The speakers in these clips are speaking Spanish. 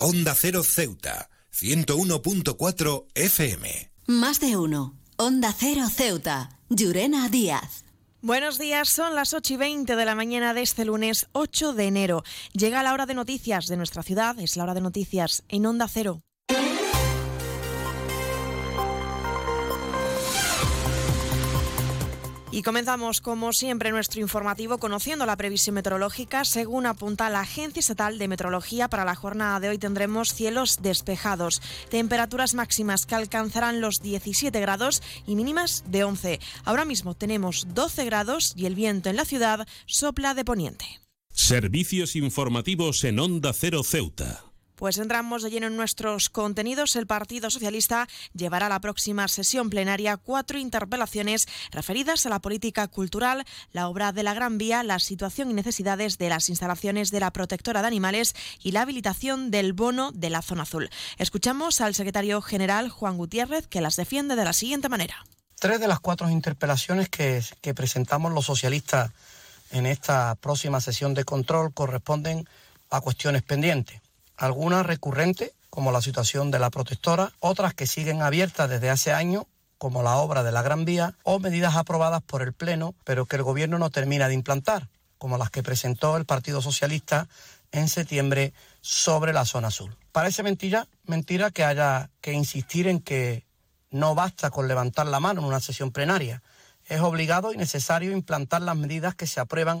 Onda Cero Ceuta, 101.4 FM. Más de uno. Onda Cero Ceuta, Llurena Díaz. Buenos días, son las 8 y 20 de la mañana de este lunes 8 de enero. Llega la hora de noticias de nuestra ciudad, es la hora de noticias en Onda Cero. Y comenzamos, como siempre, nuestro informativo conociendo la previsión meteorológica. Según apunta la Agencia Estatal de Meteorología, para la jornada de hoy tendremos cielos despejados, temperaturas máximas que alcanzarán los 17 grados y mínimas de 11. Ahora mismo tenemos 12 grados y el viento en la ciudad sopla de poniente. Servicios informativos en Onda Cero Ceuta. Pues entramos de lleno en nuestros contenidos. El Partido Socialista llevará a la próxima sesión plenaria cuatro interpelaciones referidas a la política cultural, la obra de la Gran Vía, la situación y necesidades de las instalaciones de la protectora de animales y la habilitación del bono de la zona azul. Escuchamos al secretario general Juan Gutiérrez que las defiende de la siguiente manera. Tres de las cuatro interpelaciones que, que presentamos los socialistas en esta próxima sesión de control corresponden a cuestiones pendientes algunas recurrentes, como la situación de la protectora, otras que siguen abiertas desde hace años, como la obra de la Gran Vía, o medidas aprobadas por el Pleno, pero que el Gobierno no termina de implantar, como las que presentó el Partido Socialista en septiembre sobre la zona azul. Parece mentira, mentira que haya que insistir en que no basta con levantar la mano en una sesión plenaria. Es obligado y necesario implantar las medidas que se aprueban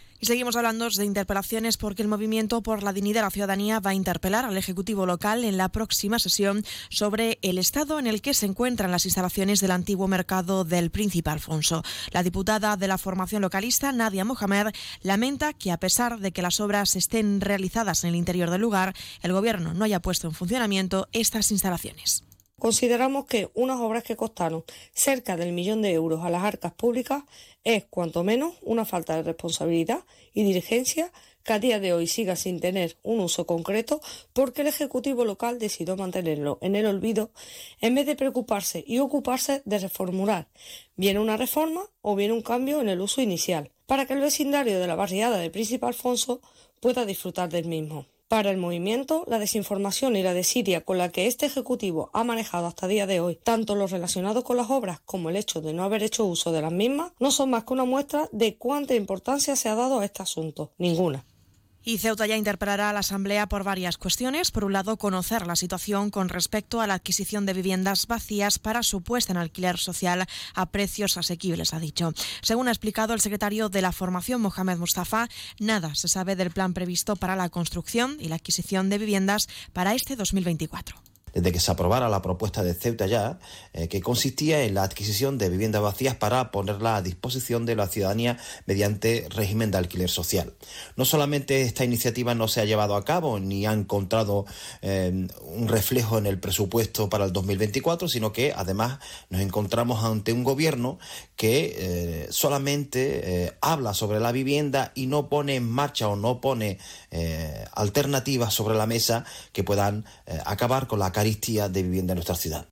Y seguimos hablando de interpelaciones porque el Movimiento por la Dignidad de la Ciudadanía va a interpelar al Ejecutivo local en la próxima sesión sobre el estado en el que se encuentran las instalaciones del antiguo mercado del Príncipe Alfonso. La diputada de la formación localista, Nadia Mohamed, lamenta que a pesar de que las obras estén realizadas en el interior del lugar, el Gobierno no haya puesto en funcionamiento estas instalaciones. Consideramos que unas obras que costaron cerca del millón de euros a las arcas públicas es, cuanto menos, una falta de responsabilidad y dirigencia que a día de hoy siga sin tener un uso concreto porque el Ejecutivo local decidió mantenerlo en el olvido en vez de preocuparse y ocuparse de reformular bien una reforma o bien un cambio en el uso inicial para que el vecindario de la barriada de Príncipe Alfonso pueda disfrutar del mismo. Para el movimiento, la desinformación y la desidia con la que este Ejecutivo ha manejado hasta día de hoy, tanto lo relacionado con las obras como el hecho de no haber hecho uso de las mismas, no son más que una muestra de cuánta importancia se ha dado a este asunto. Ninguna. Y Ceuta ya interpelará a la Asamblea por varias cuestiones. Por un lado, conocer la situación con respecto a la adquisición de viviendas vacías para su puesta en alquiler social a precios asequibles, ha dicho. Según ha explicado el secretario de la formación, Mohamed Mustafa, nada se sabe del plan previsto para la construcción y la adquisición de viviendas para este 2024 desde que se aprobara la propuesta de Ceuta ya, eh, que consistía en la adquisición de viviendas vacías para ponerla a disposición de la ciudadanía mediante régimen de alquiler social. No solamente esta iniciativa no se ha llevado a cabo ni ha encontrado eh, un reflejo en el presupuesto para el 2024, sino que además nos encontramos ante un gobierno que eh, solamente habla sobre la vivienda y no pone en marcha o no pone alternativas sobre la mesa que puedan acabar con la de vivienda en nuestra ciudad.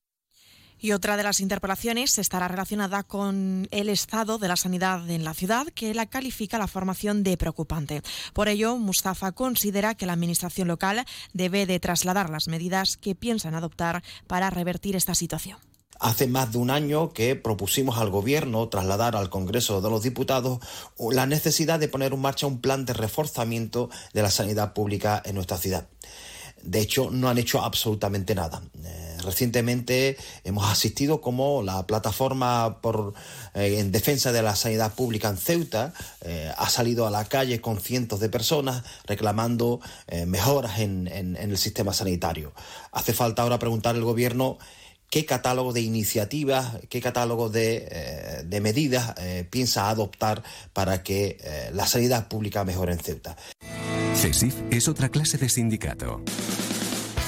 Y otra de las interpelaciones estará relacionada con el estado de la sanidad en la ciudad, que la califica la formación de preocupante. Por ello, Mustafa considera que la Administración local debe de trasladar las medidas que piensan adoptar para revertir esta situación. Hace más de un año que propusimos al Gobierno trasladar al Congreso de los Diputados la necesidad de poner en marcha un plan de reforzamiento de la sanidad pública en nuestra ciudad. De hecho, no han hecho absolutamente nada. Eh, recientemente hemos asistido como la plataforma por, eh, en defensa de la sanidad pública en Ceuta eh, ha salido a la calle con cientos de personas reclamando mejoras en, el sistema sanitario. Hace falta ahora preguntar al gobierno qué catálogo de iniciativas, qué catálogo de, medidas piensa adoptar para que la sanidad pública mejore en Ceuta. CESIF es otra clase de sindicato.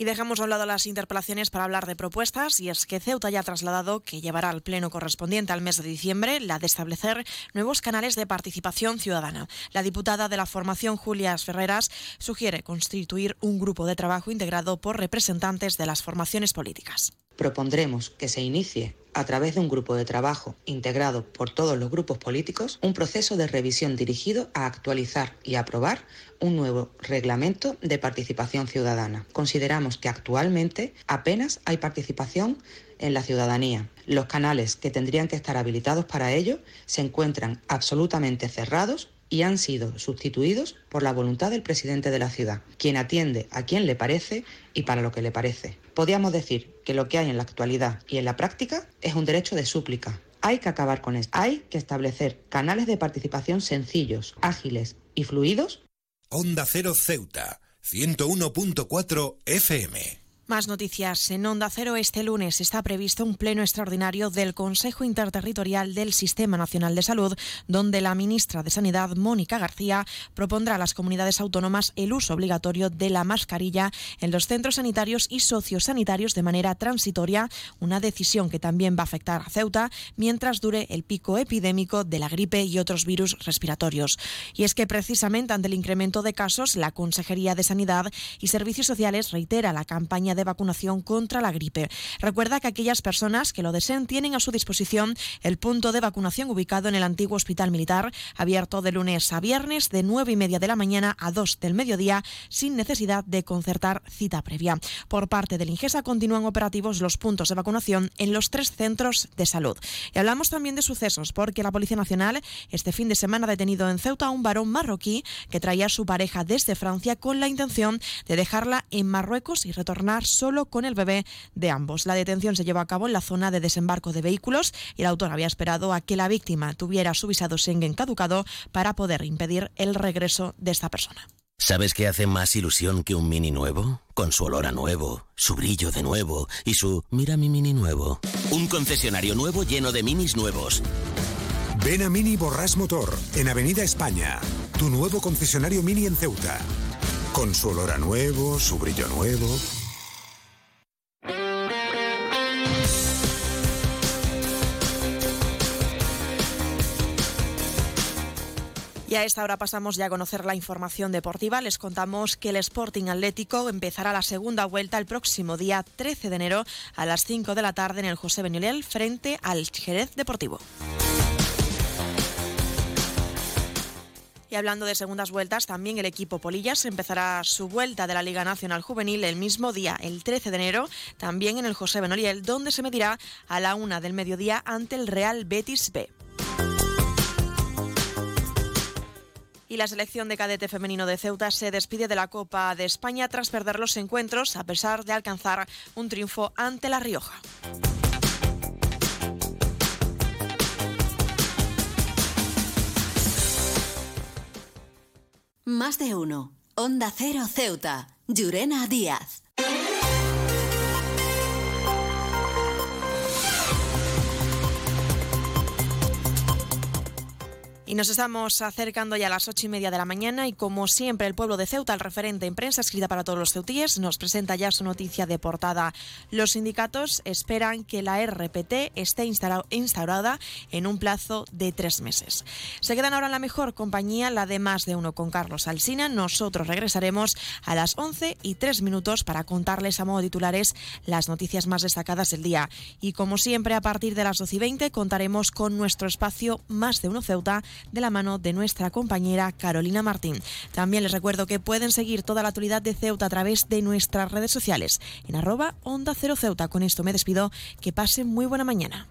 Y dejamos a un lado las interpelaciones para hablar de propuestas, y es que Ceuta ya ha trasladado que llevará al pleno correspondiente al mes de diciembre la de establecer nuevos canales de participación ciudadana. La diputada de la formación, Julia Ferreras, sugiere constituir un grupo de trabajo integrado por representantes de las formaciones políticas propondremos que se inicie a través de un grupo de trabajo integrado por todos los grupos políticos, un proceso de revisión dirigido a actualizar y aprobar un nuevo reglamento de participación ciudadana. Consideramos que actualmente apenas hay participación en la ciudadanía. Los canales que tendrían que estar habilitados para ello se encuentran absolutamente cerrados y han sido sustituidos por la voluntad del presidente de la ciudad, quien atiende a quien le parece y para lo que le parece. Podríamos decir que lo que hay en la actualidad y en la práctica es un derecho de súplica. Hay que acabar con esto. Hay que establecer canales de participación sencillos, ágiles y fluidos. Onda Cero Ceuta, 101.4 FM. Más noticias. En Onda Cero este lunes está previsto un pleno extraordinario del Consejo Interterritorial del Sistema Nacional de Salud, donde la ministra de Sanidad, Mónica García, propondrá a las comunidades autónomas el uso obligatorio de la mascarilla en los centros sanitarios y sociosanitarios de manera transitoria, una decisión que también va a afectar a Ceuta mientras dure el pico epidémico de la gripe y otros virus respiratorios. Y es que precisamente ante el incremento de casos, la Consejería de Sanidad y Servicios Sociales reitera la campaña de de vacunación contra la gripe. Recuerda que aquellas personas que lo deseen tienen a su disposición el punto de vacunación ubicado en el antiguo Hospital Militar, abierto de lunes a viernes de 9 y media de la mañana a 2 del mediodía, sin necesidad de concertar cita previa. Por parte del Ingesa continúan operativos los puntos de vacunación en los tres centros de salud. Y hablamos también de sucesos, porque la Policía Nacional este fin de semana ha detenido en Ceuta a un varón marroquí que traía a su pareja desde Francia con la intención de dejarla en Marruecos y retornar solo con el bebé de ambos. La detención se llevó a cabo en la zona de desembarco de vehículos y el autor había esperado a que la víctima tuviera su visado Schengen caducado para poder impedir el regreso de esta persona. ¿Sabes qué hace más ilusión que un mini nuevo? Con su olor a nuevo, su brillo de nuevo y su mira mi mini nuevo. Un concesionario nuevo lleno de minis nuevos. Ven a Mini Borras Motor, en Avenida España. Tu nuevo concesionario Mini en Ceuta. Con su olor a nuevo, su brillo nuevo. Y a esta hora pasamos ya a conocer la información deportiva. Les contamos que el Sporting Atlético empezará la segunda vuelta el próximo día 13 de enero a las 5 de la tarde en el José Benilel frente al Jerez Deportivo. Y hablando de segundas vueltas, también el equipo Polillas empezará su vuelta de la Liga Nacional Juvenil el mismo día, el 13 de enero, también en el José Benoliel, donde se medirá a la una del mediodía ante el Real Betis B. y la selección de cadete femenino de Ceuta se despide de la Copa de España tras perder los encuentros a pesar de alcanzar un triunfo ante La Rioja. Más de uno. Onda Cero Ceuta. Llurena Díaz. Y nos estamos acercando ya a las ocho y media de la mañana y como siempre el pueblo de Ceuta, el referente en prensa escrita para todos los ceutíes, nos presenta ya su noticia de portada. Los sindicatos esperan que la RPT esté instaurada en un plazo de tres meses. Se quedan ahora en la mejor compañía, la de más de uno con Carlos Alsina. Nosotros regresaremos a las once y tres minutos para contarles a modo titulares las noticias más destacadas del día. Y como siempre, a partir de las doce y veinte contaremos con nuestro espacio Más de uno Ceuta de la mano de nuestra compañera Carolina Martín. También les recuerdo que pueden seguir toda la actualidad de Ceuta a través de nuestras redes sociales en arroba Onda Cero Ceuta. Con esto me despido. Que pasen muy buena mañana.